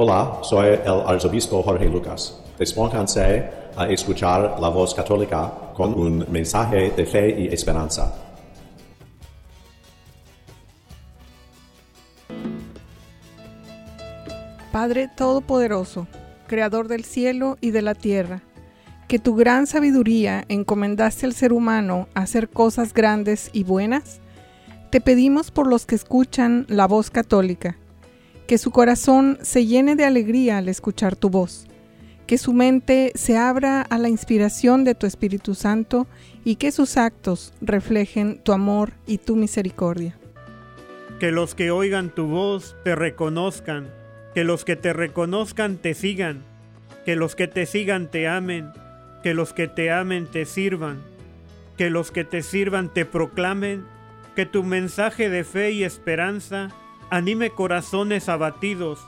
Hola, soy el arzobispo Jorge Lucas. Despónganse a escuchar la voz católica con un mensaje de fe y esperanza. Padre Todopoderoso, Creador del cielo y de la tierra, que tu gran sabiduría encomendaste al ser humano a hacer cosas grandes y buenas, te pedimos por los que escuchan la voz católica que su corazón se llene de alegría al escuchar tu voz, que su mente se abra a la inspiración de tu Espíritu Santo y que sus actos reflejen tu amor y tu misericordia. Que los que oigan tu voz te reconozcan, que los que te reconozcan te sigan, que los que te sigan te amen, que los que te amen te sirvan, que los que te sirvan te proclamen, que tu mensaje de fe y esperanza anime corazones abatidos,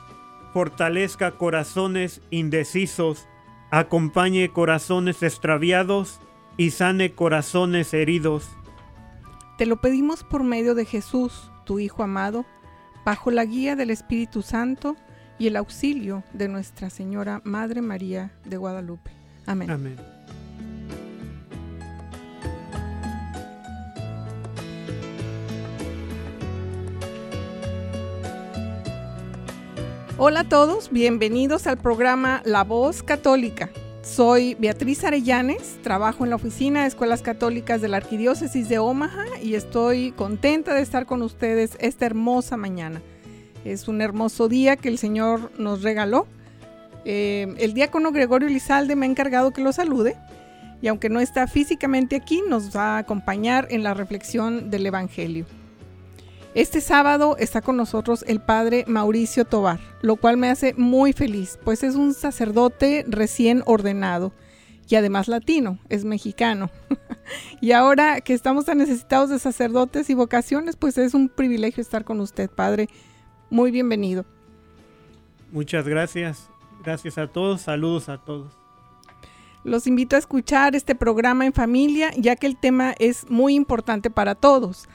fortalezca corazones indecisos, acompañe corazones extraviados y sane corazones heridos. Te lo pedimos por medio de Jesús, tu Hijo amado, bajo la guía del Espíritu Santo y el auxilio de Nuestra Señora Madre María de Guadalupe. Amén. Amén. Hola a todos, bienvenidos al programa La Voz Católica. Soy Beatriz Arellanes, trabajo en la oficina de Escuelas Católicas de la Arquidiócesis de Omaha y estoy contenta de estar con ustedes esta hermosa mañana. Es un hermoso día que el Señor nos regaló. Eh, el diácono Gregorio Lizalde me ha encargado que lo salude y aunque no está físicamente aquí, nos va a acompañar en la reflexión del Evangelio. Este sábado está con nosotros el padre Mauricio Tobar, lo cual me hace muy feliz, pues es un sacerdote recién ordenado y además latino, es mexicano. y ahora que estamos tan necesitados de sacerdotes y vocaciones, pues es un privilegio estar con usted, padre. Muy bienvenido. Muchas gracias. Gracias a todos. Saludos a todos. Los invito a escuchar este programa en familia, ya que el tema es muy importante para todos.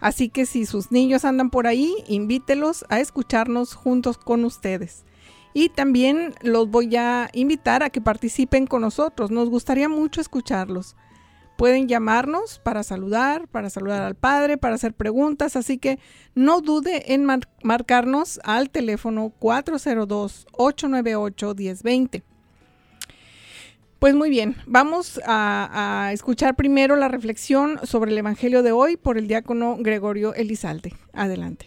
Así que si sus niños andan por ahí, invítelos a escucharnos juntos con ustedes. Y también los voy a invitar a que participen con nosotros. Nos gustaría mucho escucharlos. Pueden llamarnos para saludar, para saludar al padre, para hacer preguntas, así que no dude en marcarnos al teléfono 402-898-1020. Pues muy bien, vamos a, escuchar primero la reflexión sobre el Evangelio de hoy por el diácono Gregorio Elizalde. Adelante.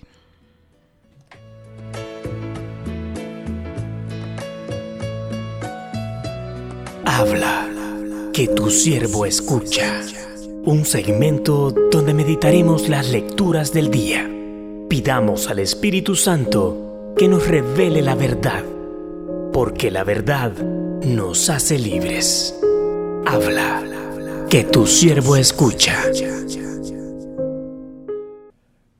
Habla, que tu siervo escucha. Un segmento donde meditaremos las lecturas del día. Pidamos al Espíritu Santo que nos revele la verdad, porque la verdad nos hace libres. Habla, que tu siervo escucha.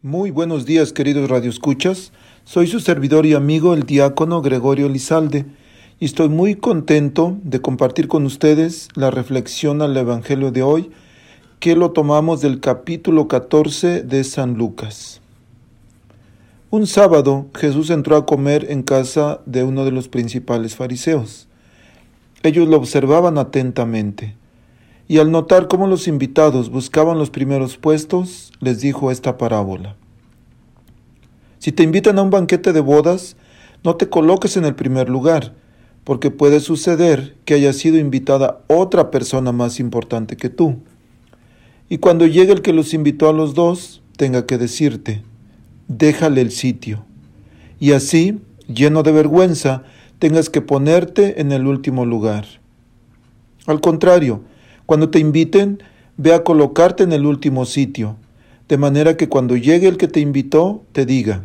Muy buenos días, queridos radioescuchas. Soy su servidor y amigo, el diácono Gregorio Lizalde, y estoy muy contento de compartir con ustedes la reflexión al Evangelio de hoy, que lo tomamos del capítulo 14 de San Lucas. Un sábado Jesús entró a comer en casa de uno de los principales fariseos. Ellos lo observaban atentamente, y al notar cómo los invitados buscaban los primeros puestos, les dijo esta parábola. Si te invitan a un banquete de bodas, no te coloques en el primer lugar, porque puede suceder que haya sido invitada otra persona más importante que tú. Y cuando llegue el que los invitó a los dos, tenga que decirte, déjale el sitio. Y así, lleno de vergüenza, tengas que ponerte en el último lugar. Al contrario, cuando te inviten, ve a colocarte en el último sitio, de manera que cuando llegue el que te invitó, te diga,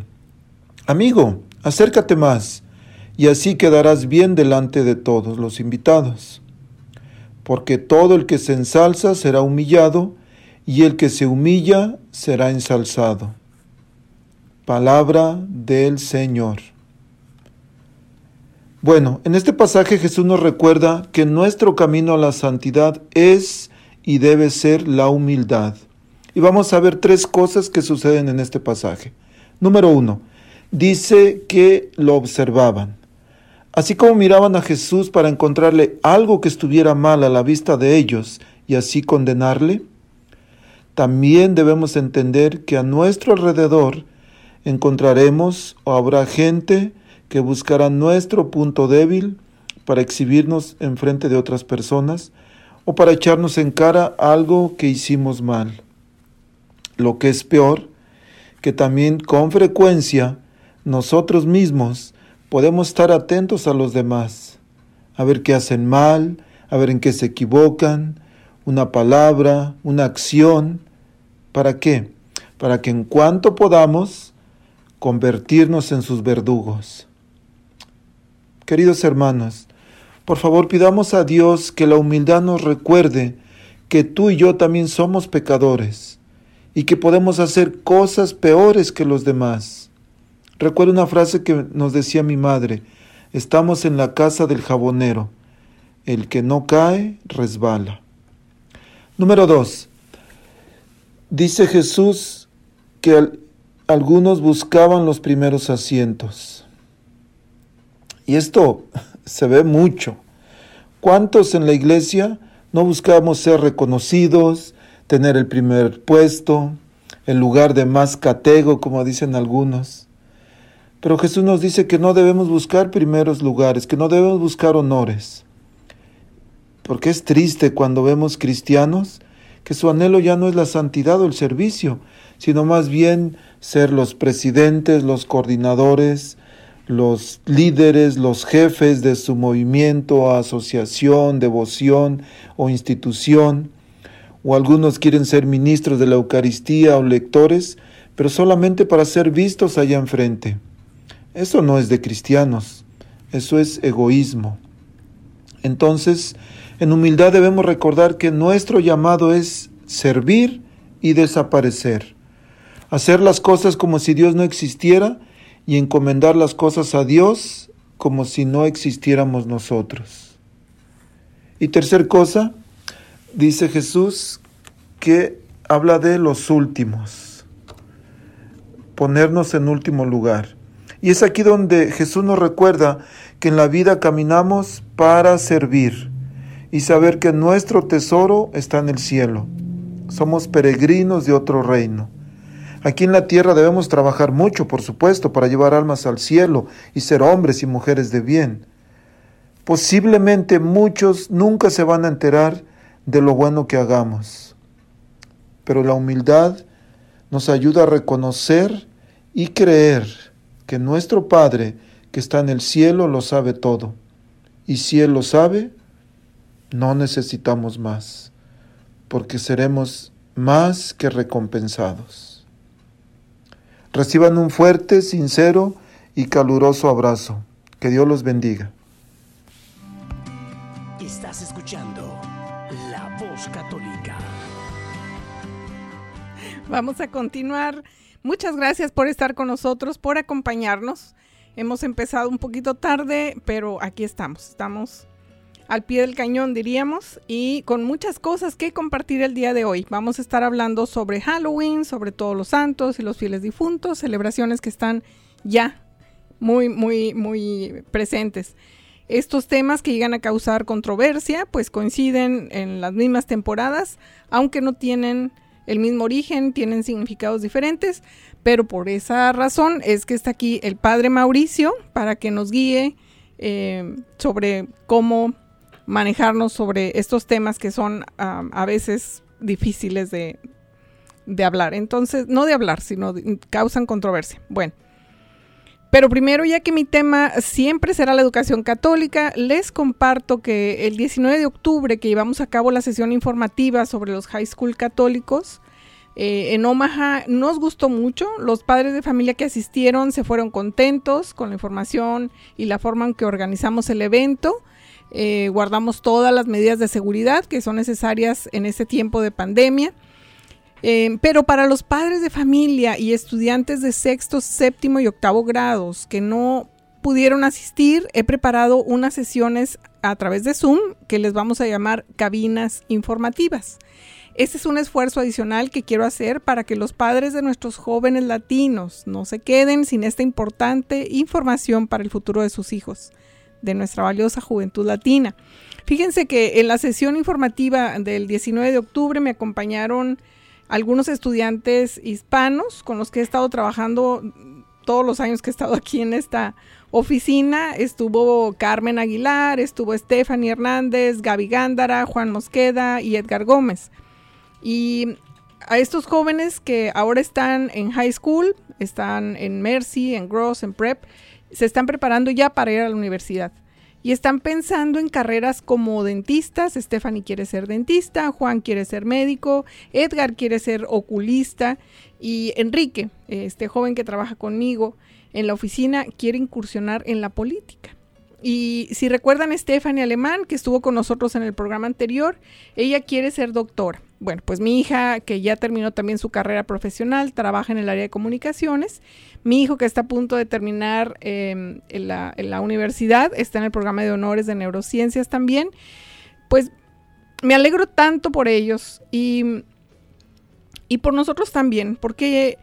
amigo, acércate más, y así quedarás bien delante de todos los invitados. Porque todo el que se ensalza será humillado, y el que se humilla será ensalzado. Palabra del Señor. Bueno, en este pasaje Jesús nos recuerda que nuestro camino a la santidad es y debe ser la humildad. Y vamos a ver tres cosas que suceden en este pasaje. Número uno, dice que lo observaban. Así como miraban a Jesús para encontrarle algo que estuviera mal a la vista de ellos y así condenarle, también debemos entender que a nuestro alrededor encontraremos o habrá gente que buscará nuestro punto débil para exhibirnos en frente de otras personas o para echarnos en cara algo que hicimos mal. Lo que es peor, que también con frecuencia nosotros mismos podemos estar atentos a los demás, a ver qué hacen mal, a ver en qué se equivocan, una palabra, una acción. ¿Para qué? Para que en cuanto podamos convertirnos en sus verdugos. Queridos hermanos, por favor pidamos a Dios que la humildad nos recuerde que tú y yo también somos pecadores y que podemos hacer cosas peores que los demás. Recuerdo una frase que nos decía mi madre, estamos en la casa del jabonero, el que no cae resbala. Número dos, dice Jesús que algunos buscaban los primeros asientos. Y esto se ve mucho. ¿Cuántos en la iglesia no buscamos ser reconocidos, tener el primer puesto, el lugar de más catego, como dicen algunos? Pero Jesús nos dice que no debemos buscar primeros lugares, que no debemos buscar honores. Porque es triste cuando vemos cristianos que su anhelo ya no es la santidad o el servicio, sino más bien ser los presidentes, los coordinadores, los líderes, los jefes de su movimiento, asociación, devoción o institución, o algunos quieren ser ministros de la Eucaristía o lectores, pero solamente para ser vistos allá enfrente. Eso no es de cristianos, eso es egoísmo. Entonces, en humildad debemos recordar que nuestro llamado es servir y desaparecer, hacer las cosas como si Dios no existiera y encomendar las cosas a Dios como si no existiéramos nosotros. Y tercer cosa, dice Jesús que habla de los últimos, ponernos en último lugar. Y es aquí donde Jesús nos recuerda que en la vida caminamos para servir y saber que nuestro tesoro está en el cielo. Somos peregrinos de otro reino. Aquí en la tierra debemos trabajar mucho, por supuesto, para llevar almas al cielo y ser hombres y mujeres de bien. Posiblemente muchos nunca se van a enterar de lo bueno que hagamos, pero la humildad nos ayuda a reconocer y creer que nuestro Padre que está en el cielo lo sabe todo. Y si Él lo sabe, no necesitamos más, porque seremos más que recompensados. Reciban un fuerte, sincero y caluroso abrazo. Que Dios los bendiga. Estás escuchando La Voz Católica. Vamos a continuar. Muchas gracias por estar con nosotros, por acompañarnos. Hemos empezado un poquito tarde, pero aquí estamos. Estamos al pie del cañón, diríamos, y con muchas cosas que compartir el día de hoy. Vamos a estar hablando sobre Halloween, sobre todos los santos y los fieles difuntos, celebraciones que están ya muy, muy, muy presentes. Estos temas que llegan a causar controversia, pues coinciden en las mismas temporadas, aunque no tienen el mismo origen, tienen significados diferentes, pero por esa razón es que está aquí el Padre Mauricio para que nos guíe eh, sobre cómo manejarnos sobre estos temas que son a veces difíciles de, hablar. Entonces, no de hablar, sino causan controversia. Bueno. Pero primero, ya que mi tema siempre será la educación católica, les comparto que el 19 de octubre que llevamos a cabo la sesión informativa sobre los high school católicos, Eh, en Omaha nos gustó mucho, los padres de familia que asistieron se fueron contentos con la información y la forma en que organizamos el evento. Eh, guardamos todas las medidas de seguridad que son necesarias en este tiempo de pandemia. Eh, pero para los padres de familia y estudiantes de sexto, séptimo y octavo grados que no pudieron asistir, he preparado unas sesiones a través de Zoom que les vamos a llamar cabinas informativas. Este es un esfuerzo adicional que quiero hacer para que los padres de nuestros jóvenes latinos no se queden sin esta importante información para el futuro de sus hijos, de nuestra valiosa juventud latina. Fíjense que en la sesión informativa del 19 de octubre me acompañaron algunos estudiantes hispanos con los que he estado trabajando todos los años que he estado aquí en esta oficina. Estuvo Carmen Aguilar, estuvo Stephanie Hernández, Gaby Gándara, Juan Mosqueda y Edgar Gómez. Y a estos jóvenes que ahora están en high school, están en Mercy, en Gross, en Prep, se están preparando ya para ir a la universidad y están pensando en carreras como dentistas. Stephanie quiere ser dentista, Juan quiere ser médico, Edgar quiere ser oculista y Enrique, este joven que trabaja conmigo en la oficina, quiere incursionar en la política. Y si recuerdan Stephanie Alemán, que estuvo con nosotros en el programa anterior, ella quiere ser doctora. Bueno, pues mi hija, que ya terminó también su carrera profesional, trabaja en el área de comunicaciones. Mi hijo, que está a punto de terminar em, en, la, la universidad, está en el programa de honores de neurociencias también. Pues me alegro tanto por ellos y, y por nosotros también, porque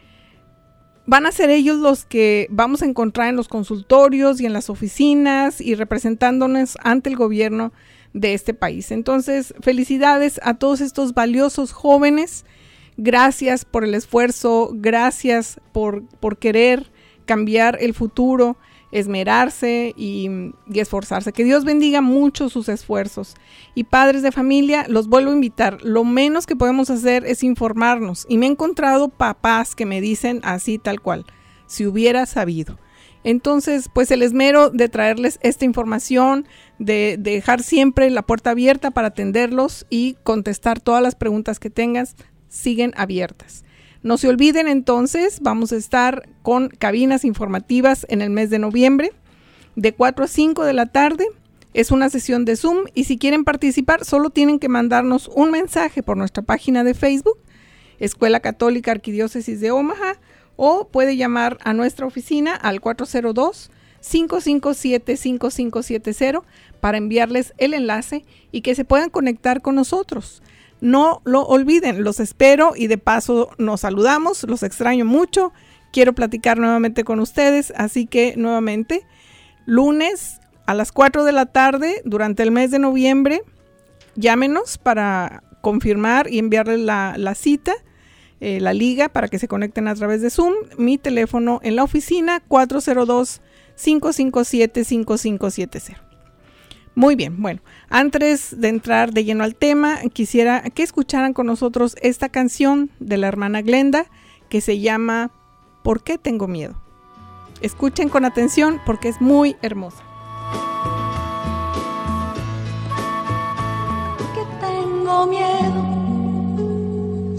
van a ser ellos los que vamos a encontrar en los consultorios y en las oficinas y representándonos ante el gobierno de este país. Entonces, felicidades a todos estos valiosos jóvenes. Gracias por el esfuerzo, gracias por, por querer cambiar el futuro, esmerarse y, y, esforzarse. Que Dios bendiga mucho sus esfuerzos. Y padres de familia, los vuelvo a invitar. Lo menos que podemos hacer es informarnos. Y me he encontrado papás que me dicen así tal cual, si hubiera sabido. Entonces, pues el esmero de traerles esta información, de, dejar siempre la puerta abierta para atenderlos y contestar todas las preguntas que tengas, siguen abiertas. No se olviden entonces, vamos a estar con cabinas informativas en el mes de noviembre, de 4 a 5 de la tarde. Es una sesión de Zoom y si quieren participar solo tienen que mandarnos un mensaje por nuestra página de Facebook, Escuela Católica Arquidiócesis de Omaha, o puede llamar a nuestra oficina al 402-557-5570 para enviarles el enlace y que se puedan conectar con nosotros. No lo olviden, los espero y de paso nos saludamos, los extraño mucho, quiero platicar nuevamente con ustedes, así que nuevamente, lunes a las 4 de la tarde durante el mes de noviembre, llámenos para confirmar y enviarles la, la cita eh, la liga para que se conecten a través de Zoom. Mi teléfono en la oficina 402-557-5570. Muy bien, bueno, antes de entrar de lleno al tema, quisiera que escucharan con nosotros esta canción de la hermana Glenda que se llama ¿Por qué tengo miedo? Escuchen con atención porque es muy hermosa. ¿Por qué tengo miedo?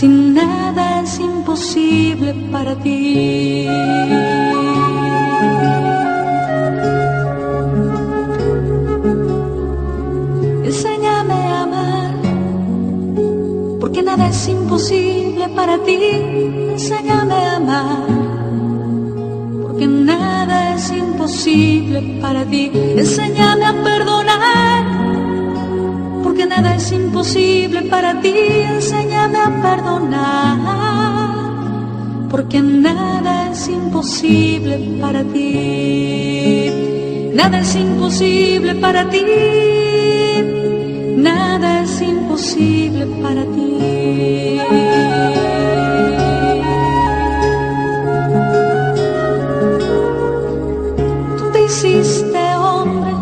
Si nada es imposible para ti. nada es imposible para ti, enséñame a amar. Porque nada es imposible para ti, enséñame a perdonar. Nada es imposible para ti, enséñame a perdonar. Porque nada es imposible para ti. Nada es imposible para ti. Nada es imposible para ti. Tú te hiciste hombre,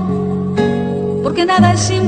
porque nada es imposible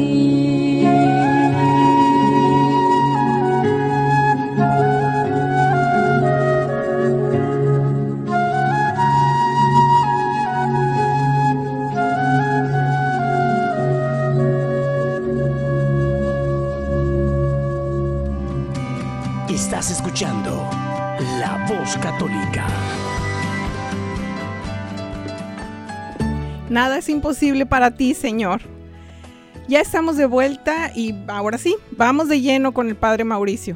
Nada es imposible para ti, Señor. Ya estamos de vuelta y ahora sí, vamos de lleno con el Padre Mauricio.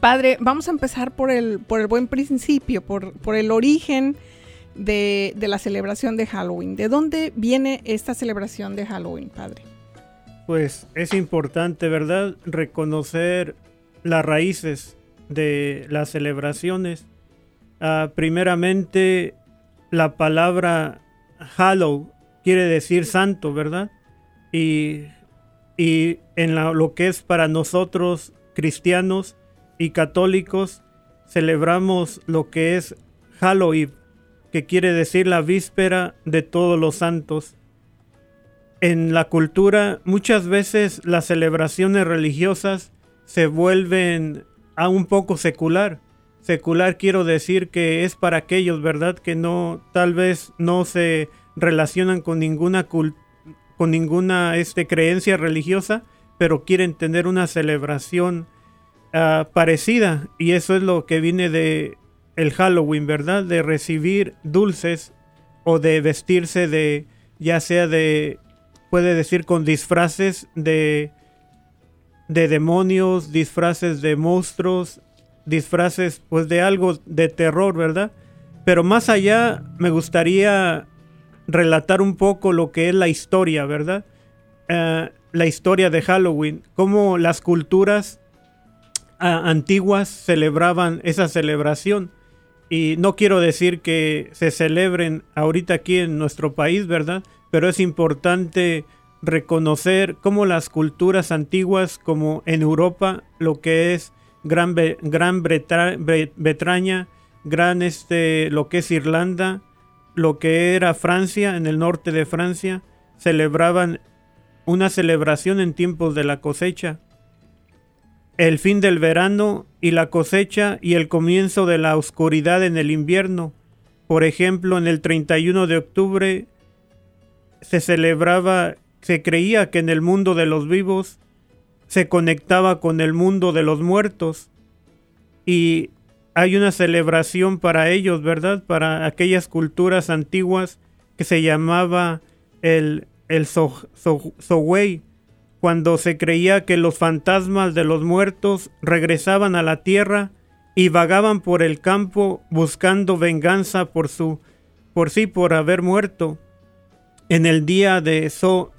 Padre, vamos a empezar por el, por el buen principio, por, por el origen de, de la celebración de Halloween. ¿De dónde viene esta celebración de Halloween, Padre? Pues es importante, ¿verdad? Reconocer las raíces de las celebraciones. Ah, primeramente, la palabra Hallow quiere decir santo, ¿verdad? Y, y en lo que es para nosotros cristianos y católicos, celebramos lo que es Halloween, que quiere decir la víspera de todos los santos. En la cultura, muchas veces las celebraciones religiosas se vuelven a un poco secular. Secular quiero decir que es para aquellos, ¿verdad? Que no, tal vez no se relacionan con ninguna con ninguna este, creencia religiosa, pero quieren tener una celebración ah, parecida. Y eso es lo que viene de el Halloween, ¿verdad? De recibir dulces o de vestirse de, ya sea de, puede decir con disfraces de de demonios, disfraces de monstruos, disfraces pues de algo de terror, ¿verdad? Pero más allá me gustaría relatar un poco lo que es la historia, ¿verdad? Eh, la historia de Halloween, cómo las culturas ah, antiguas celebraban esa celebración. Y no quiero decir que se celebren ahorita aquí en nuestro país, ¿verdad? Pero es importante reconocer cómo las culturas antiguas, como en Europa, lo que es Gran, Gran Bretaña, Gran este, lo que es Irlanda, lo que era Francia, en el norte de Francia, celebraban una celebración en tiempos de la cosecha, el fin del verano y la cosecha y el comienzo de la oscuridad en el invierno. Por ejemplo, en el 31 de octubre se celebraba, se creía que en el mundo de los vivos se conectaba con el mundo de los muertos y hay una celebración para ellos, ¿verdad? Para aquellas culturas antiguas que se llamaba el, el cuando se creía que los fantasmas de los muertos regresaban a la tierra y vagaban por el campo buscando venganza por su por sí por haber muerto en el día de so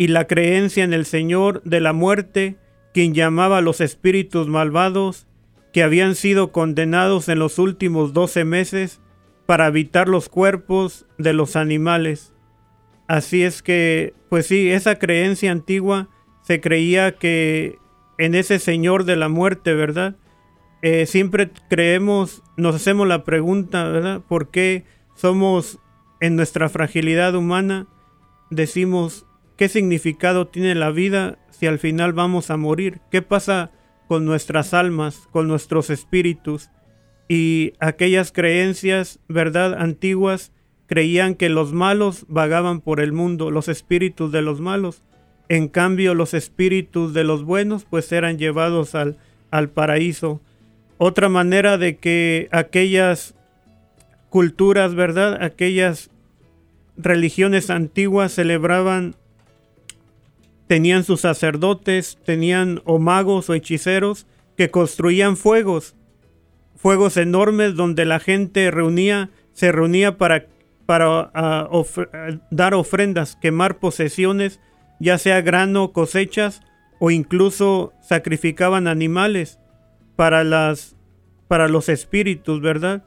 y la creencia en el Señor de la muerte, quien llamaba a los espíritus malvados que habían sido condenados en los últimos doce meses para habitar los cuerpos de los animales. Así es que, pues sí, esa creencia antigua se creía que en ese Señor de la muerte, ¿verdad? Eh, siempre creemos, nos hacemos la pregunta, ¿verdad? ¿Por qué somos en nuestra fragilidad humana, decimos, ¿qué significado tiene la vida si al final vamos a morir? ¿Qué pasa con nuestras almas, con nuestros espíritus? Y aquellas creencias, ¿verdad?, antiguas, creían que los malos vagaban por el mundo, los espíritus de los malos. En cambio, los espíritus de los buenos, pues eran llevados al, al paraíso. Otra manera de que aquellas culturas, ¿verdad? Aquellas religiones antiguas celebraban, tenían sus sacerdotes, tenían o magos o hechiceros que construían fuegos, fuegos enormes donde la gente reunía, se reunía para, para ah, dar ofrendas, quemar posesiones, ya sea grano, cosechas o incluso sacrificaban animales para las para los espíritus, ¿verdad?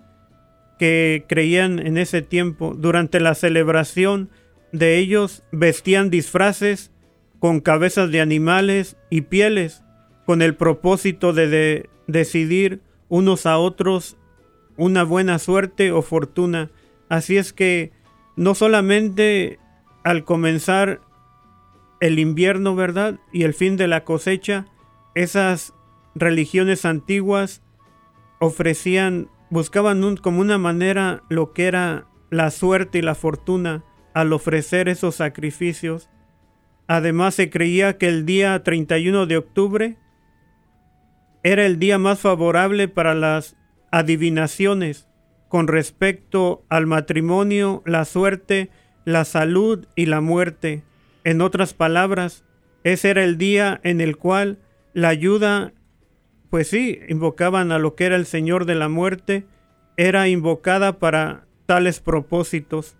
que creían en ese tiempo. Durante la celebración de ellos vestían disfraces con cabezas de animales y pieles, con el propósito de, decidir unos a otros una buena suerte o fortuna. Así es que no solamente al comenzar el invierno, ¿verdad? Y el fin de la cosecha, esas religiones antiguas ofrecían buscaban como una manera lo que era la suerte y la fortuna al ofrecer esos sacrificios. Además se creía que el día 31 de octubre era el día más favorable para las adivinaciones con respecto al matrimonio, la suerte, la salud y la muerte. En otras palabras, ese era el día en el cual la ayuda pues sí, invocaban a lo que era el Señor de la muerte, era invocada para tales propósitos.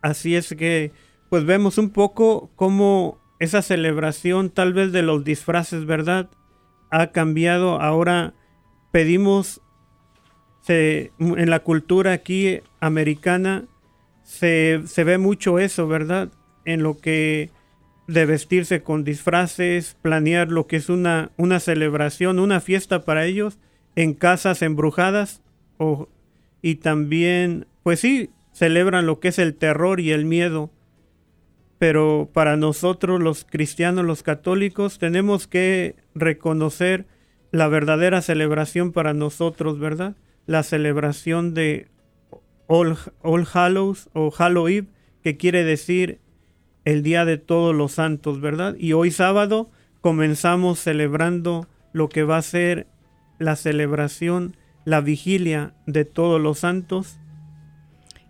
Así es que, pues vemos un poco cómo esa celebración tal vez de los disfraces, ¿verdad? Ha cambiado. Ahora pedimos, en la cultura aquí americana, se, se ve mucho eso, ¿verdad? En lo que de vestirse con disfraces, planear lo que es una, una celebración, una fiesta para ellos en casas embrujadas o, y también, pues sí, celebran lo que es el terror y el miedo. Pero para nosotros los cristianos, los católicos, tenemos que reconocer la verdadera celebración para nosotros, ¿verdad? La celebración de All, All Hallows o Halloween, que quiere decir el Día de Todos los Santos, ¿verdad? Y hoy sábado comenzamos celebrando lo que va a ser la celebración, la vigilia de todos los santos.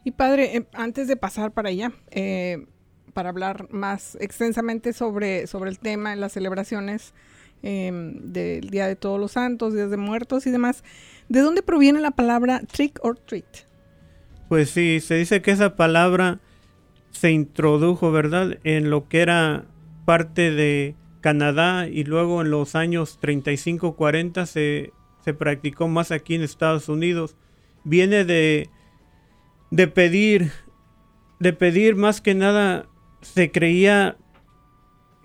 Y padre, eh, antes de pasar para allá, eh, para hablar más extensamente sobre, sobre el tema, las celebraciones em, del Día de Todos los Santos, Días de Muertos y demás, ¿de dónde proviene la palabra trick or treat? Pues sí, se dice que esa palabra se introdujo, ¿verdad?, en lo que era parte de Canadá y luego en los años 35-40 se, se practicó más aquí en Estados Unidos. Viene de, de pedir, de pedir más que nada se creía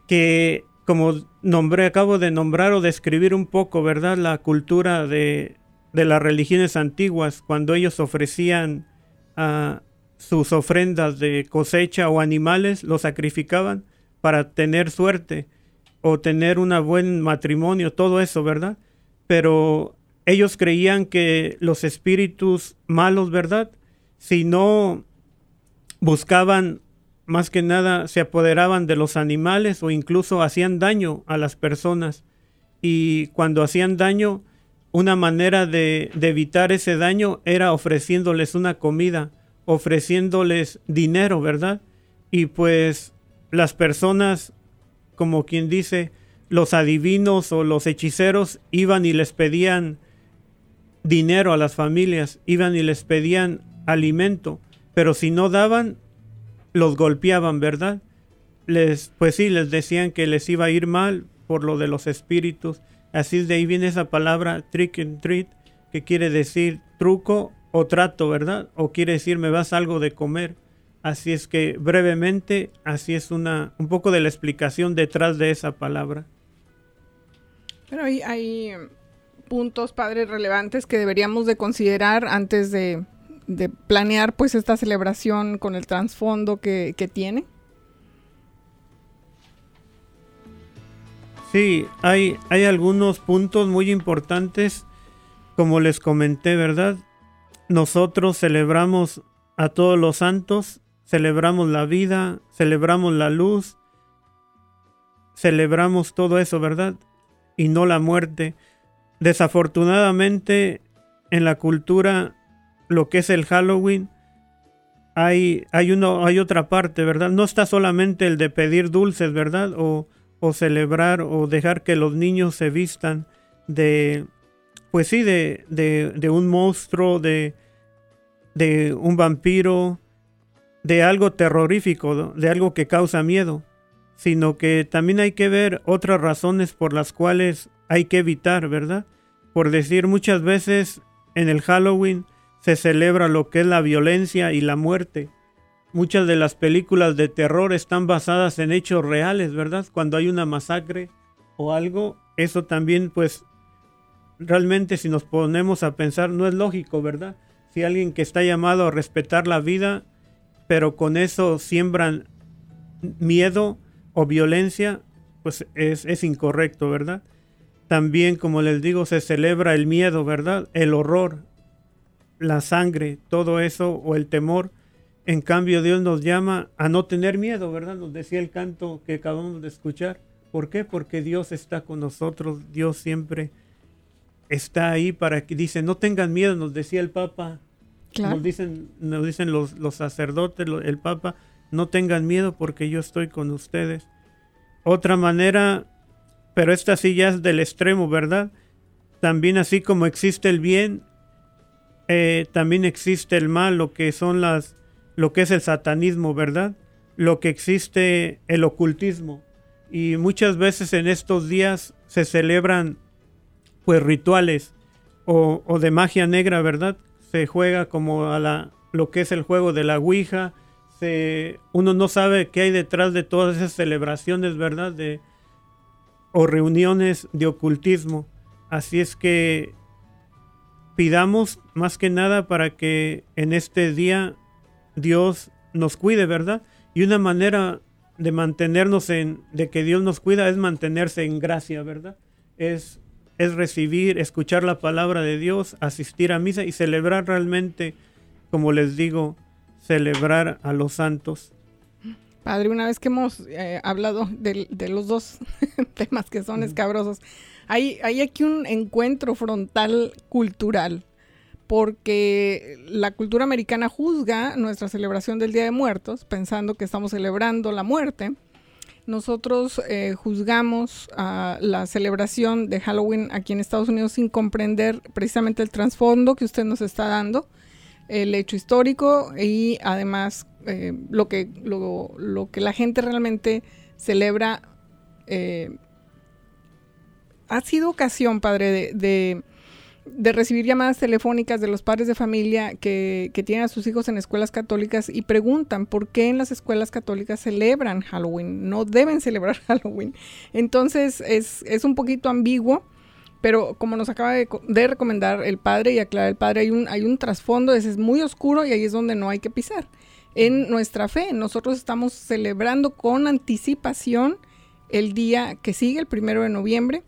que, como nombré, acabo de nombrar o describir un poco, ¿verdad? La cultura de, de las religiones antiguas, cuando ellos ofrecían a sus ofrendas de cosecha o animales, los sacrificaban para tener suerte o tener un buen matrimonio, todo eso, ¿verdad? Pero ellos creían que los espíritus malos, ¿verdad? Si no buscaban más que nada se apoderaban de los animales o incluso hacían daño a las personas. Y cuando hacían daño, una manera de, evitar ese daño era ofreciéndoles una comida, ofreciéndoles dinero, ¿verdad? Y pues las personas, como quien dice, los adivinos o los hechiceros iban y les pedían dinero a las familias, iban y les pedían alimento, pero si no daban, los golpeaban, ¿verdad? Les, pues sí, les decían que les iba a ir mal por lo de los espíritus. Así de ahí viene esa palabra trick and treat, que quiere decir truco o trato, ¿verdad? O quiere decir me vas algo de comer. Así es que brevemente, así es una un poco de la explicación detrás de esa palabra. Pero hay, hay puntos, padres, relevantes que deberíamos de considerar antes de, de planear pues esta celebración con el trasfondo que, tiene? Sí, hay, hay algunos puntos muy importantes, como les comenté, ¿verdad? Nosotros celebramos a todos los santos, celebramos la vida, celebramos la luz, celebramos todo eso, ¿verdad? Y no la muerte. Desafortunadamente, en la cultura lo que es el Halloween, hay, hay, uno, hay otra parte, ¿verdad? No está solamente el de pedir dulces, ¿verdad? O, o celebrar o dejar que los niños se vistan de, pues sí, de, de, de un monstruo, de, de un vampiro, de algo terrorífico, de algo que causa miedo, sino que también hay que ver otras razones por las cuales hay que evitar, ¿verdad? Por decir, muchas veces en el Halloween se celebra lo que es la violencia y la muerte. Muchas de las películas de terror están basadas en hechos reales, ¿verdad? Cuando hay una masacre o algo, eso también pues realmente si nos ponemos a pensar no es lógico, ¿verdad? Si alguien que está llamado a respetar la vida, pero con eso siembran miedo o violencia, pues es, es incorrecto, ¿verdad? También, como les digo, se celebra el miedo, ¿verdad? El horror, la sangre, todo eso o el temor. En cambio, Dios nos llama a no tener miedo, ¿verdad? Nos decía el canto que acabamos de escuchar. ¿Por qué? Porque Dios está con nosotros, Dios siempre está ahí para que dice, no tengan miedo, nos decía el Papa, nos dicen, nos dicen los, los sacerdotes, el Papa, no tengan miedo porque yo estoy con ustedes. Otra manera, pero esta sí ya es del extremo, ¿verdad? También así como existe el bien, eh, también existe el mal, lo que son las, lo que es el satanismo, ¿verdad? Lo que existe el ocultismo. Y muchas veces en estos días se celebran pues rituales o, o de magia negra, ¿verdad? Se juega como a la, lo que es el juego de la Ouija. Se, uno no sabe qué hay detrás de todas esas celebraciones, ¿verdad? De, o reuniones de ocultismo. Así es que pidamos más que nada para que en este día Dios nos cuide, ¿verdad? Y una manera de mantenernos en, de que Dios nos cuida es mantenerse en gracia, ¿verdad? Es, es recibir, escuchar la palabra de Dios, asistir a misa y celebrar realmente, como les digo, celebrar a los santos. Padre, una vez que hemos eh, hablado de, de, los dos temas que son escabrosos, hay, aquí un encuentro frontal cultural, porque la cultura americana juzga nuestra celebración del Día de Muertos, pensando que estamos celebrando la muerte. Nosotros eh, juzgamos la celebración de Halloween aquí en Estados Unidos sin comprender precisamente el trasfondo que usted nos está dando, el hecho histórico y además eh, lo, que, lo, que la gente realmente celebra eh, ha sido ocasión, padre, de, recibir llamadas telefónicas de los padres de familia que, tienen a sus hijos en escuelas católicas y preguntan por qué en las escuelas católicas celebran Halloween, no deben celebrar Halloween. Entonces es, un poquito ambiguo, pero como nos acaba de, recomendar el padre y aclarar el padre, hay un, trasfondo, es muy oscuro y ahí es donde no hay que pisar. En nuestra fe, nosotros estamos celebrando con anticipación el día que sigue, el primero de noviembre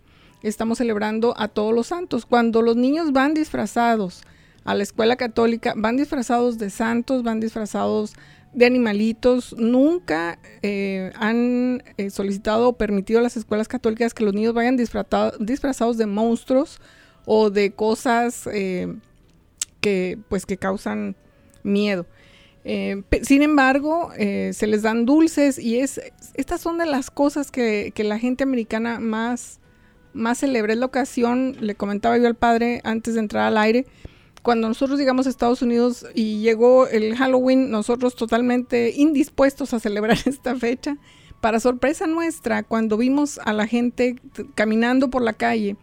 estamos celebrando a todos los santos. Cuando los niños van disfrazados a la escuela católica, van disfrazados de santos, van disfrazados de animalitos. Nunca eh, han eh, solicitado o permitido a las escuelas católicas que los niños vayan disfrazados de monstruos o de cosas eh, que, pues, que causan miedo. sin embargo, se les dan dulces y es, estas son de las cosas que, que la gente americana más más celebré la ocasión, le comentaba yo al padre antes de entrar al aire, cuando nosotros llegamos a Estados Unidos y llegó el Halloween, nosotros totalmente indispuestos a celebrar esta fecha, para sorpresa nuestra, cuando vimos a la gente caminando por la calle,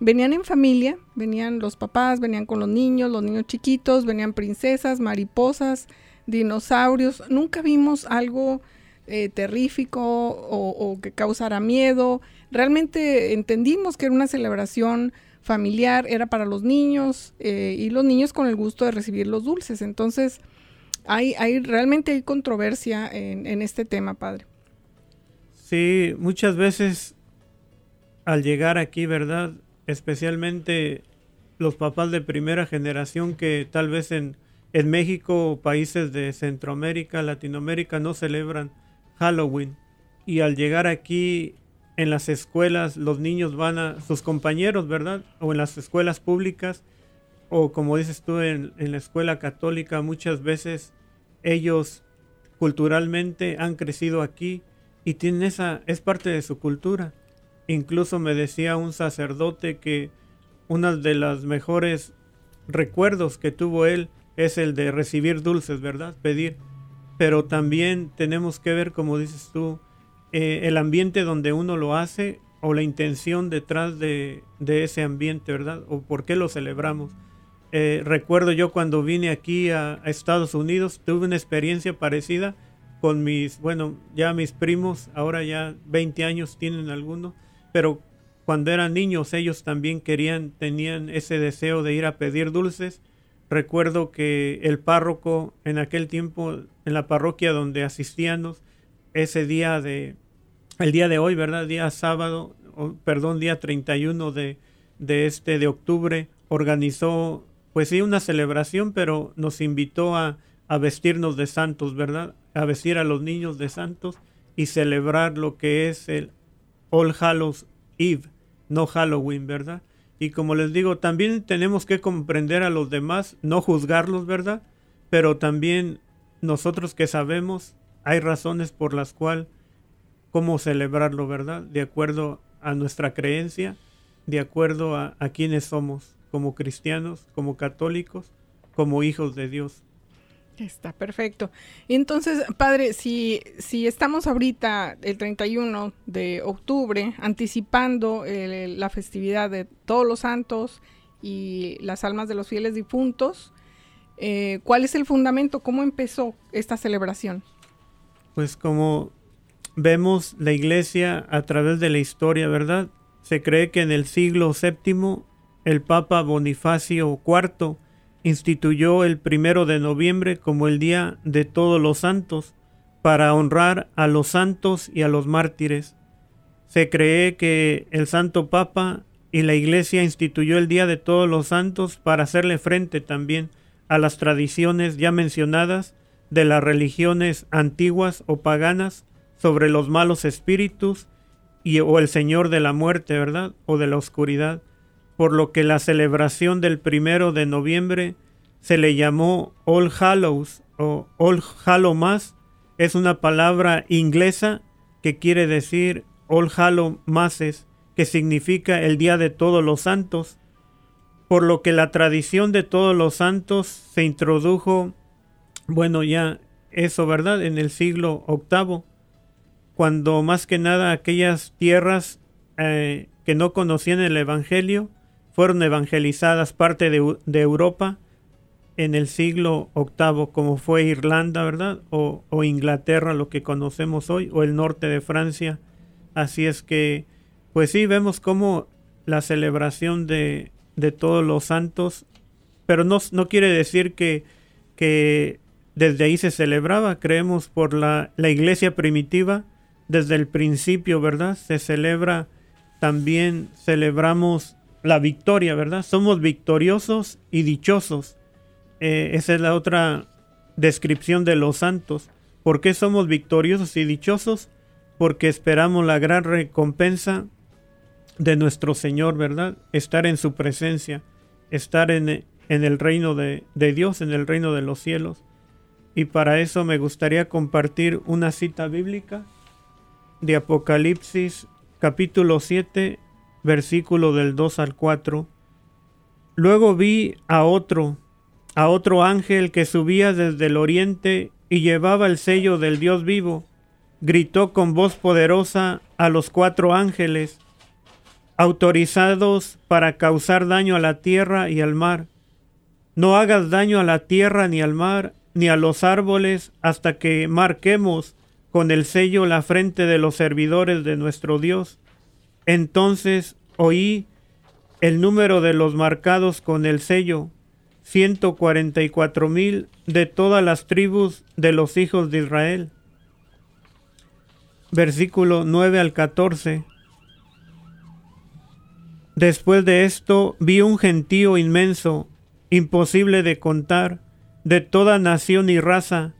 venían en familia, venían los papás, venían con los niños, los niños chiquitos, venían princesas, mariposas, dinosaurios, nunca vimos algo eh, terrífico o, que causara miedo. Realmente entendimos que era una celebración familiar, era para los niños eh, y los niños con el gusto de recibir los dulces. Entonces, hay, hay realmente hay controversia en, en este tema, padre. Sí, muchas veces al llegar aquí, ¿verdad? Especialmente los papás de primera generación que tal vez en, en México países de Centroamérica, Latinoamérica no celebran Halloween. Y al llegar aquí en las escuelas, los niños van a sus compañeros, ¿verdad? O en las escuelas públicas, o como dices tú, en, la escuela católica, muchas veces ellos culturalmente han crecido aquí y tienen esa, es parte de su cultura. Incluso me decía un sacerdote que uno de los mejores recuerdos que tuvo él es el de recibir dulces, ¿verdad? Pedir pero también tenemos que ver, como dices tú, eh, el ambiente donde uno lo hace o la intención detrás de, ese ambiente, ¿verdad? O por qué lo celebramos. Eh, recuerdo yo cuando vine aquí a, Estados Unidos, tuve una experiencia parecida con mis, bueno, ya mis primos, ahora ya 20 años tienen algunos, pero cuando eran niños ellos también querían, tenían ese deseo de ir a pedir dulces Recuerdo que el párroco en aquel tiempo, en la parroquia donde asistíamos, ese día de, el día de hoy, ¿verdad? Día sábado, perdón, día 31 de, de este, de octubre, organizó, pues sí, una celebración, pero nos invitó a, a vestirnos de santos, ¿verdad? A vestir a los niños de santos y celebrar lo que es el All Hallows Eve, no Halloween, ¿verdad? Y como les digo, también tenemos que comprender a los demás, no juzgarlos, ¿verdad? Pero también nosotros que sabemos, hay razones por las cuales cómo celebrarlo, ¿verdad? De acuerdo a nuestra creencia, de acuerdo a, a quienes somos, como cristianos, como católicos, como hijos de Dios. Está perfecto. Entonces, padre, si, si estamos ahorita el 31 de octubre anticipando la festividad de todos los santos y las almas de los fieles difuntos, eh, ¿cuál es el fundamento? ¿Cómo empezó esta celebración? Pues como vemos la iglesia a través de la historia, ¿verdad? Se cree que en el siglo VII el Papa Bonifacio IV instituyó el primero de noviembre como el Día de Todos los Santos para honrar a los santos y a los mártires. Se cree que el Santo Papa y la Iglesia instituyó el Día de Todos los Santos para hacerle frente también a las tradiciones ya mencionadas de las religiones antiguas o paganas sobre los malos espíritus y o el Señor de la muerte, ¿verdad? O de la oscuridad por lo que la celebración del primero de noviembre se le llamó All Hallows o All Hallowmas. Es una palabra inglesa que quiere decir All Hallow Masses, que significa el Día de Todos los Santos, por lo que la tradición de todos los santos se introdujo, bueno, ya eso, ¿verdad? En el siglo VIII, cuando más que nada aquellas tierras eh, que no conocían el Evangelio fueron evangelizadas parte de, de Europa en el siglo VIII, como fue Irlanda, ¿verdad? O, o, Inglaterra, lo que conocemos hoy, o el norte de Francia. Así es que, pues sí, vemos cómo la celebración de, de todos los santos, pero no, no quiere decir que, que desde ahí se celebraba, creemos por la, la iglesia primitiva, desde el principio, ¿verdad? Se celebra, también celebramos la victoria, ¿verdad? Somos victoriosos y dichosos eh, esa es la otra descripción de los santos. ¿Por qué somos victoriosos y dichosos? Porque esperamos la gran recompensa de nuestro Señor, ¿verdad? Estar en su presencia, estar en, el reino de Dios, en el reino de los cielos. Y para eso me gustaría compartir una cita bíblica de Apocalipsis capítulo 7, versículo del 2 al 4. Luego vi a otro a otro ángel que subía desde el oriente y llevaba el sello del Dios vivo, gritó con voz poderosa a los cuatro ángeles, autorizados para causar daño a la tierra y al mar. No hagas daño a la tierra ni al mar, ni a los árboles, hasta que marquemos con el sello la frente de los servidores de nuestro Dios. Entonces oí el número de los marcados con el sello, 144 mil de todas las tribus de los hijos de Israel. Versículo 9 al 14. Después de esto vi un gentío inmenso, imposible de contar, de toda nación y raza,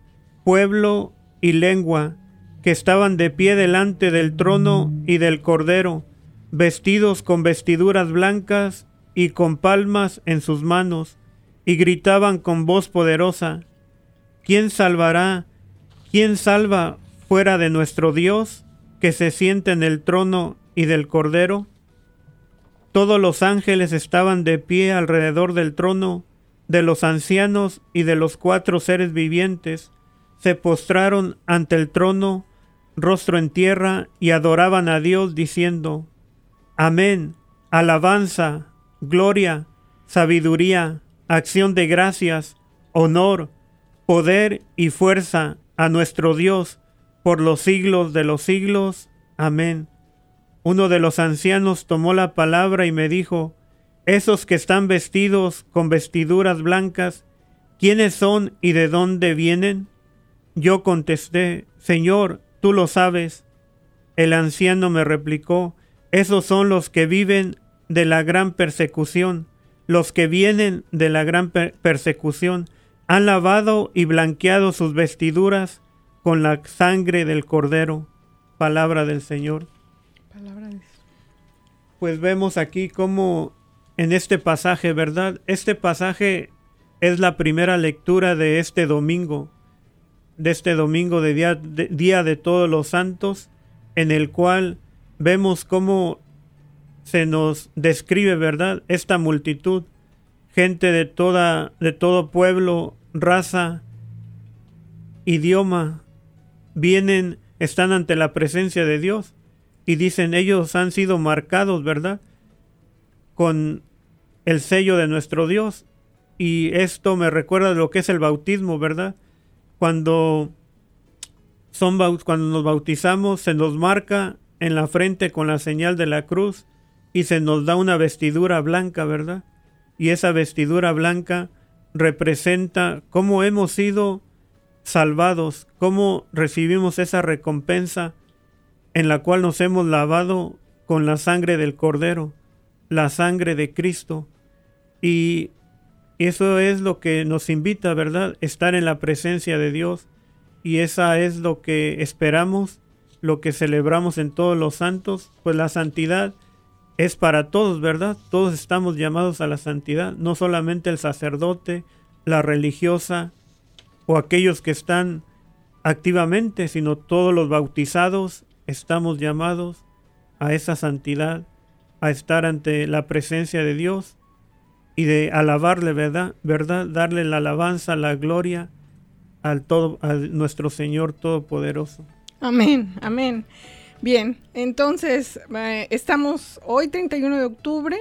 pueblo y lengua, que estaban de pie delante del trono y del cordero, vestidos con vestiduras blancas y con palmas en sus manos, y gritaban con voz poderosa, ¿quién salvará? ¿quién salva fuera de nuestro Dios que se siente en el trono y del Cordero? Todos los ángeles estaban de pie alrededor del trono, de los ancianos y de los cuatro seres vivientes, se postraron ante el trono, rostro en tierra, y adoraban a Dios diciendo, Amén, alabanza, gloria, sabiduría, acción de gracias, honor, poder y fuerza a nuestro Dios por los siglos de los siglos. Amén. Uno de los ancianos tomó la palabra y me dijo, Esos que están vestidos con vestiduras blancas, ¿quiénes son y de dónde vienen? Yo contesté, Señor, tú lo sabes. El anciano me replicó, Esos son los que viven de la gran persecución los que vienen de la gran persecución han lavado y blanqueado sus vestiduras con la sangre del cordero. Palabra del Señor. Palabra de... Pues vemos aquí cómo en este pasaje, ¿verdad? Este pasaje es la primera lectura de este domingo, de este domingo de día de, día de todos los santos, en el cual vemos cómo se nos describe, ¿verdad? Esta multitud, gente de toda de todo pueblo, raza, idioma, vienen, están ante la presencia de Dios y dicen, ellos han sido marcados, ¿verdad? Con el sello de nuestro Dios. Y esto me recuerda lo que es el bautismo, ¿verdad? Cuando son cuando nos bautizamos se nos marca en la frente con la señal de la cruz y se nos da una vestidura blanca, ¿verdad? Y esa vestidura blanca representa cómo hemos sido salvados, cómo recibimos esa recompensa en la cual nos hemos lavado con la sangre del Cordero, la sangre de Cristo. Y eso es lo que nos invita, ¿verdad? Estar en la presencia de Dios. Y esa es lo que esperamos, lo que celebramos en todos los santos, pues la santidad es para todos, ¿verdad? Todos estamos llamados a la santidad, no solamente el sacerdote, la religiosa o aquellos que están activamente, sino todos los bautizados estamos llamados a esa santidad, a estar ante la presencia de Dios y de alabarle, ¿verdad? ¿verdad? Darle la alabanza, la gloria al todo a nuestro Señor todopoderoso. Amén, amén. Bien, entonces eh, estamos hoy 31 de octubre,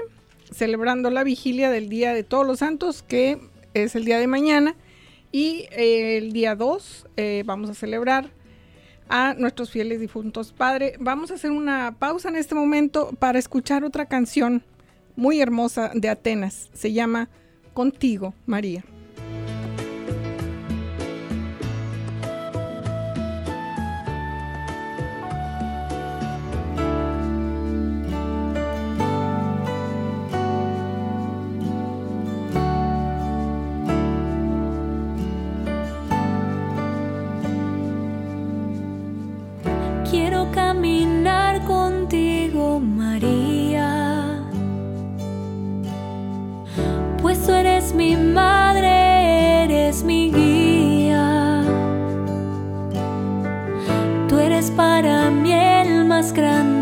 celebrando la vigilia del Día de Todos los Santos, que es el día de mañana. Y eh, el día 2 eh, vamos a celebrar a nuestros fieles difuntos. Padre, vamos a hacer una pausa en este momento para escuchar otra canción muy hermosa de Atenas. Se llama Contigo, María. más grande.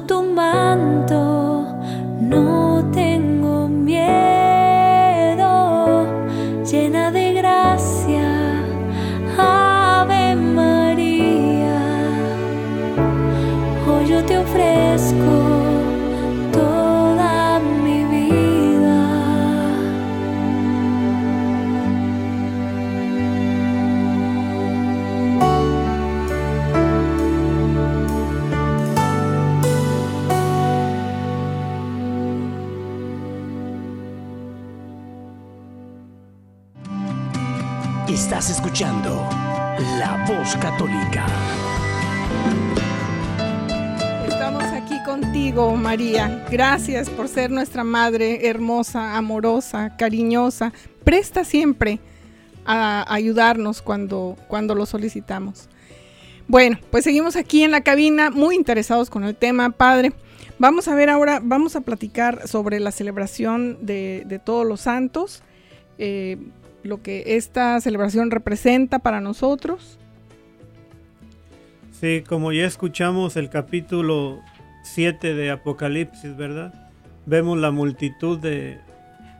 tu manto. Gracias por ser nuestra madre hermosa, amorosa, cariñosa. Presta siempre a ayudarnos cuando, cuando lo solicitamos. Bueno, pues seguimos aquí en la cabina, muy interesados con el tema, padre. Vamos a ver ahora, vamos a platicar sobre la celebración de, todos los santos, eh, lo que esta celebración representa para nosotros. Sí, como ya escuchamos el capítulo 7 de Apocalipsis, ¿verdad? Vemos la multitud de,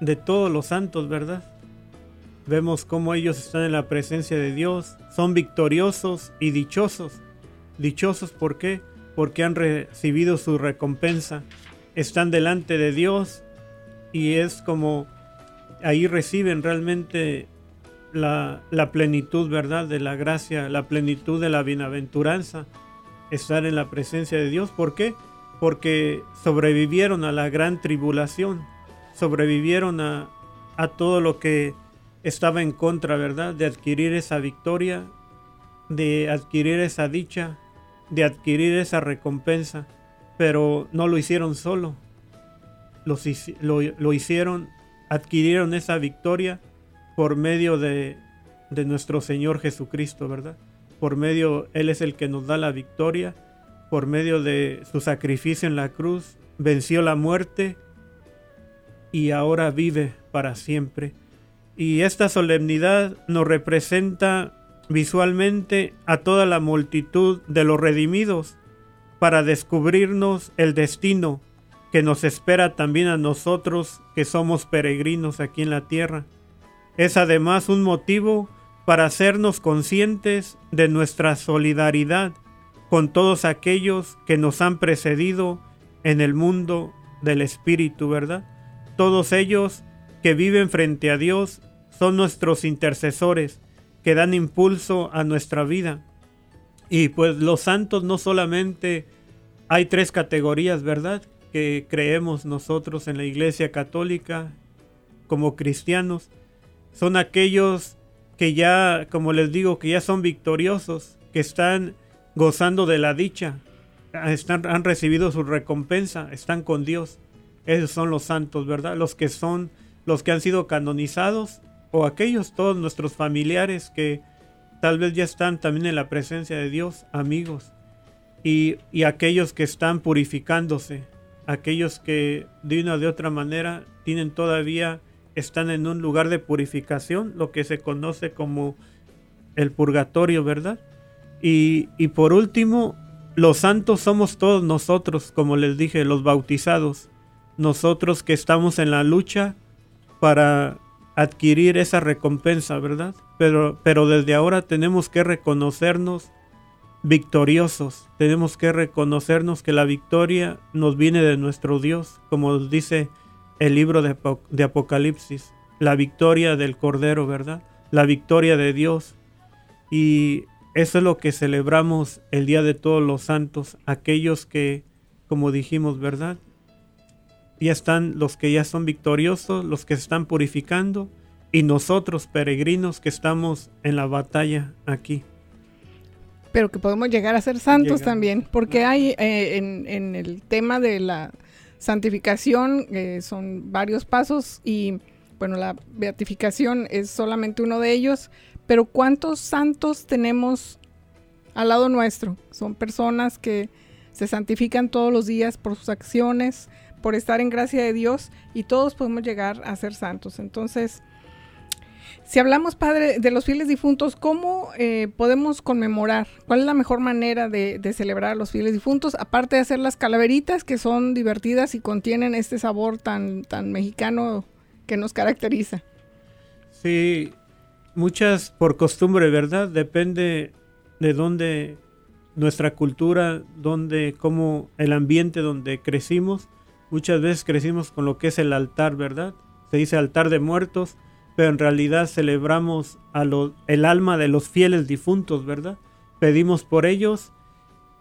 de todos los santos, ¿verdad? Vemos cómo ellos están en la presencia de Dios, son victoriosos y dichosos. Dichosos ¿por qué? Porque han recibido su recompensa, están delante de Dios y es como ahí reciben realmente la, la, plenitud, ¿verdad? De la gracia, la plenitud de la bienaventuranza, estar en la presencia de Dios. ¿Por qué? Porque sobrevivieron a la gran tribulación, sobrevivieron a, a todo lo que estaba en contra, ¿verdad? De adquirir esa victoria, de adquirir esa dicha, de adquirir esa recompensa, pero no lo hicieron solo. lo, hicieron, adquirieron esa victoria por medio de, de nuestro Señor Jesucristo, ¿verdad? Por medio, Él es el que nos da la victoria, por medio de su sacrificio en la cruz, venció la muerte y ahora vive para siempre y esta solemnidad nos representa visualmente a toda la multitud de los redimidos para descubrirnos el destino que nos espera también a nosotros que somos peregrinos aquí en la tierra. Es además un motivo para hacernos conscientes de nuestra solidaridad con todos aquellos que nos han precedido en el mundo del Espíritu, ¿verdad? Todos ellos que viven frente a Dios son nuestros intercesores que dan impulso a nuestra vida. Y pues los santos no solamente hay tres categorías, ¿verdad? Que creemos nosotros en la Iglesia Católica como cristianos. Son aquellos que ya, como les digo, que ya son victoriosos, que están gozando de la dicha, están, han recibido su recompensa, están con Dios. Esos son los santos, ¿verdad? Los que son los que han sido canonizados o aquellos todos nuestros familiares que tal vez ya están también en la presencia de Dios, amigos, y, y aquellos que están purificándose, aquellos que de una o de otra manera tienen todavía, están en un lugar de purificación, lo que se conoce como el purgatorio, ¿verdad? Y, por último, los santos somos todos nosotros, como les dije, los bautizados, nosotros que estamos en la lucha para adquirir esa recompensa, ¿verdad? Pero, pero desde ahora tenemos que reconocernos victoriosos, tenemos que reconocernos que la victoria nos viene de nuestro Dios, como dice el libro de Apocalipsis, la victoria del Cordero, ¿verdad? La victoria de Dios. Y eso es lo que celebramos el Día de Todos los Santos, aquellos que, como dijimos, ¿verdad? ya están los que ya son victoriosos, los que se están purificando y nosotros peregrinos que estamos en la batalla aquí. Pero que podemos llegar a ser santos también, porque hay eh, en, el tema de la santificación eh, son varios pasos y bueno, la beatificación es solamente uno de ellos, pero ¿cuántos santos tenemos al lado nuestro? Son personas que se santifican todos los días por sus acciones, por estar en gracia de Dios y todos podemos llegar a ser santos. Entonces, si hablamos, Padre, de los fieles difuntos, ¿cómo eh, podemos conmemorar? ¿Cuál es la mejor manera de, celebrar a los fieles difuntos? Aparte de hacer las calaveritas, que son divertidas y contienen este sabor tan, tan mexicano que nos caracteriza. Sí, muchas por costumbre, ¿verdad? Depende de dónde nuestra cultura, dónde, cómo el ambiente donde crecimos. Muchas veces crecimos con lo que es el altar, ¿verdad? Se dice altar de muertos, pero en realidad celebramos a el alma de los fieles difuntos, ¿verdad? Pedimos por ellos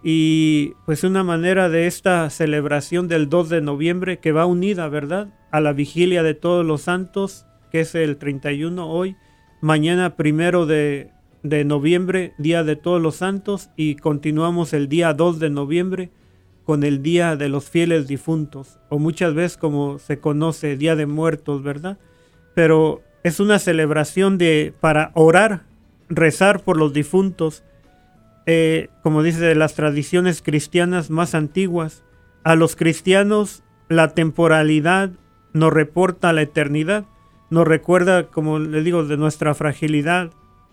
y pues una manera de esta celebración del 2 de noviembre que va unida, ¿verdad? A la vigilia de todos los santos, que es el 31 hoy, mañana primero de, noviembre, día de todos los santos, y continuamos el día 2 de noviembre con el Día de los Fieles Difuntos, o muchas veces como se conoce Día de Muertos, ¿verdad? Pero es una celebración de para orar, rezar por los difuntos eh, como dice, de las tradiciones cristianas más antiguas. A los cristianos la temporalidad nos reporta la eternidad, nos recuerda, como le digo, de nuestra fragilidad,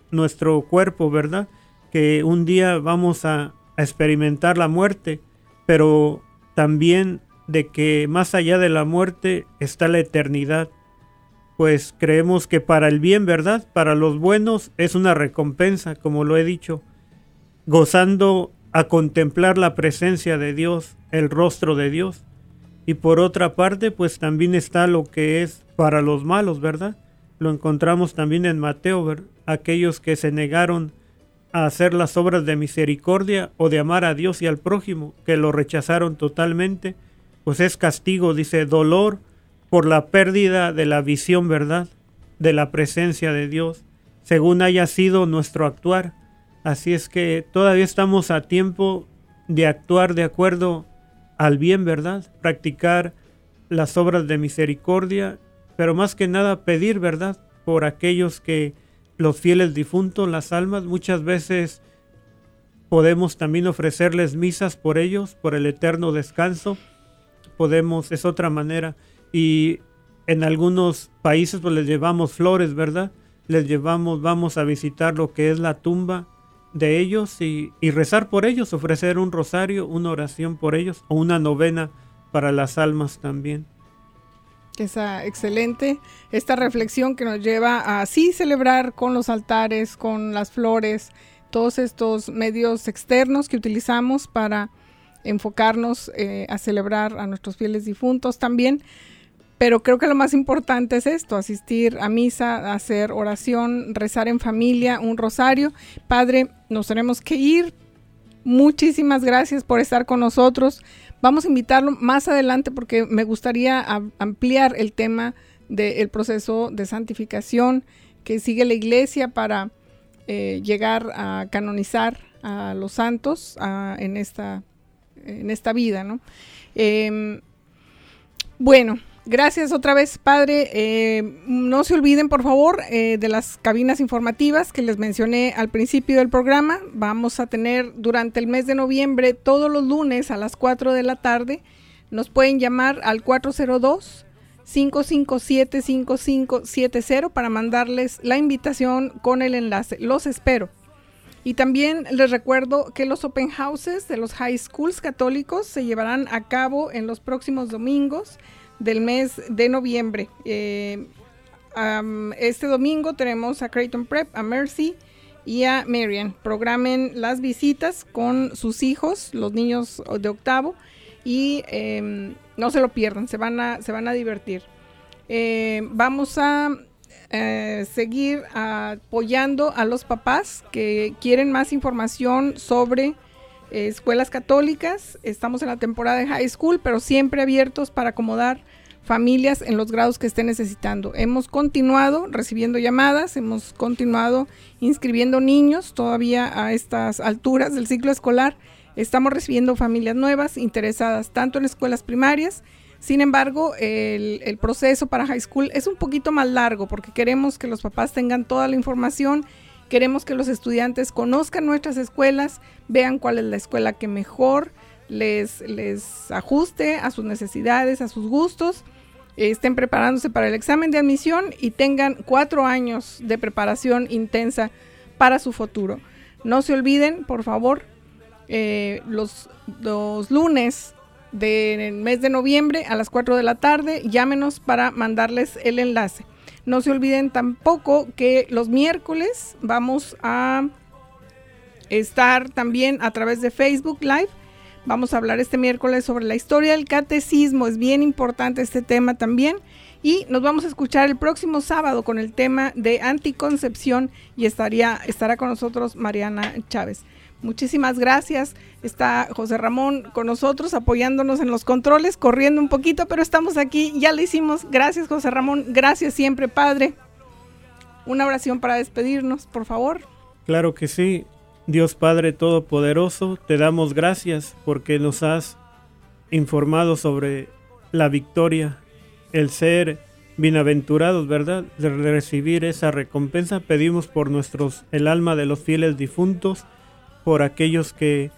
nuestro cuerpo, ¿verdad? Que un día vamos a, a experimentar la muerte, pero también de que más allá de la muerte está la eternidad. Pues creemos que para el bien, ¿verdad? Para los buenos es una recompensa, como lo he dicho, gozando a contemplar la presencia de Dios, el rostro de Dios. Y por otra parte, pues también está lo que es para los malos, ¿verdad? Lo encontramos también en Mateo, aquellos que se negaron a hacer las obras de misericordia o de amar a Dios y al prójimo, que lo rechazaron totalmente, pues es castigo, dice, dolor por la pérdida de la visión, ¿verdad? De la presencia de Dios, según haya sido nuestro actuar. Así es que todavía estamos a tiempo de actuar de acuerdo al bien, ¿verdad? Practicar las obras de misericordia, pero más que nada pedir, ¿verdad? Por aquellos que los fieles difuntos, las almas, muchas veces podemos también ofrecerles misas por ellos, por el eterno descanso. Podemos, es otra manera. Y en algunos países pues les llevamos flores, ¿verdad? Les llevamos, vamos a visitar lo que es la tumba de ellos y, rezar por ellos, ofrecer un rosario, una oración por ellos o una novena para las almas también. Esa excelente, esta reflexión que nos lleva a así celebrar con los altares, con las flores, todos estos medios externos que utilizamos para enfocarnos eh, a celebrar a nuestros fieles difuntos también, pero creo que lo más importante es esto, asistir a misa, hacer oración, rezar en familia, un rosario. Padre, nos tenemos que ir. Muchísimas gracias por estar con nosotros. Vamos a invitarlo más adelante porque me gustaría ampliar el tema del proceso de santificación que sigue la iglesia para eh, llegar a canonizar a los santos en, esta, en esta vida. ¿no? Em, bueno, Gracias otra vez, padre. Eh, no se olviden, por favor, eh, de las cabinas informativas que les mencioné al principio del programa. Vamos a tener durante el mes de noviembre, todos los lunes a las 4 de la tarde. Nos pueden llamar al 402 557 5570 para mandarles la invitación con el enlace. Los espero. Y también les recuerdo que los open houses de los high schools católicos se llevarán a cabo en los próximos domingos del mes de noviembre. Eh, este domingo tenemos a Creighton Prep, a Mercy y a Marian. Programen las visitas con sus hijos, los niños de octavo, y em, no se lo pierdan, se van a, se van a divertir. Eh, vamos a eh, seguir apoyando a los papás que quieren más información sobre escuelas católicas. Estamos en la temporada de high school, pero siempre abiertos para acomodar familias en los grados que estén necesitando. Hemos continuado recibiendo llamadas, hemos continuado inscribiendo niños todavía a estas alturas del ciclo escolar. Estamos recibiendo familias nuevas interesadas tanto en escuelas primarias. Sin embargo, el, el proceso para high school es un poquito más largo porque queremos que los papás tengan toda la información Queremos que los estudiantes conozcan nuestras escuelas, vean cuál es la escuela que mejor les, les ajuste a sus necesidades, a sus gustos, estén preparándose para el examen de admisión y tengan cuatro años de preparación intensa para su futuro. No se olviden, por favor, eh, los, los lunes del mes de noviembre a las 4 de la tarde, llámenos para mandarles el enlace. No se olviden tampoco que los miércoles vamos a estar también a través de Facebook Live. Vamos a hablar este miércoles sobre la historia del catecismo. Es bien importante este tema también. Y nos vamos a escuchar el próximo sábado con el tema de anticoncepción y estaría, estará con nosotros Mariana Chávez. Muchísimas gracias. Está José Ramón con nosotros apoyándonos en los controles, corriendo un poquito, pero estamos aquí, ya lo hicimos. Gracias José Ramón, gracias siempre Padre. Una oración para despedirnos, por favor. Claro que sí. Dios Padre Todopoderoso, te damos gracias porque nos has informado sobre la victoria, el ser bienaventurados, ¿verdad? De recibir esa recompensa. Pedimos por nuestros, el alma de los fieles difuntos, por aquellos que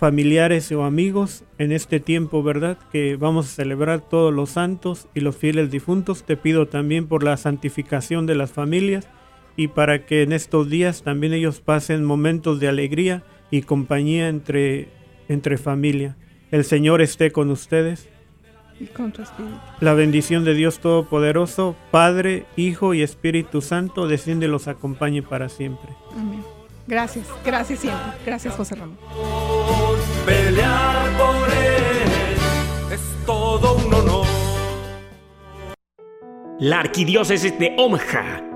familiares o amigos en este tiempo, ¿verdad? Que vamos a celebrar todos los santos y los fieles difuntos. Te pido también por la santificación de las familias y para que en estos días también ellos pasen momentos de alegría y compañía entre, entre familia. El Señor esté con ustedes. Y con tu espíritu. La bendición de Dios Todopoderoso, Padre, Hijo y Espíritu Santo, desciende y los acompañe para siempre. Amén. Gracias, gracias siempre. Gracias, José Ramón. Pelear por él es todo un honor. La arquidiócesis de Omaha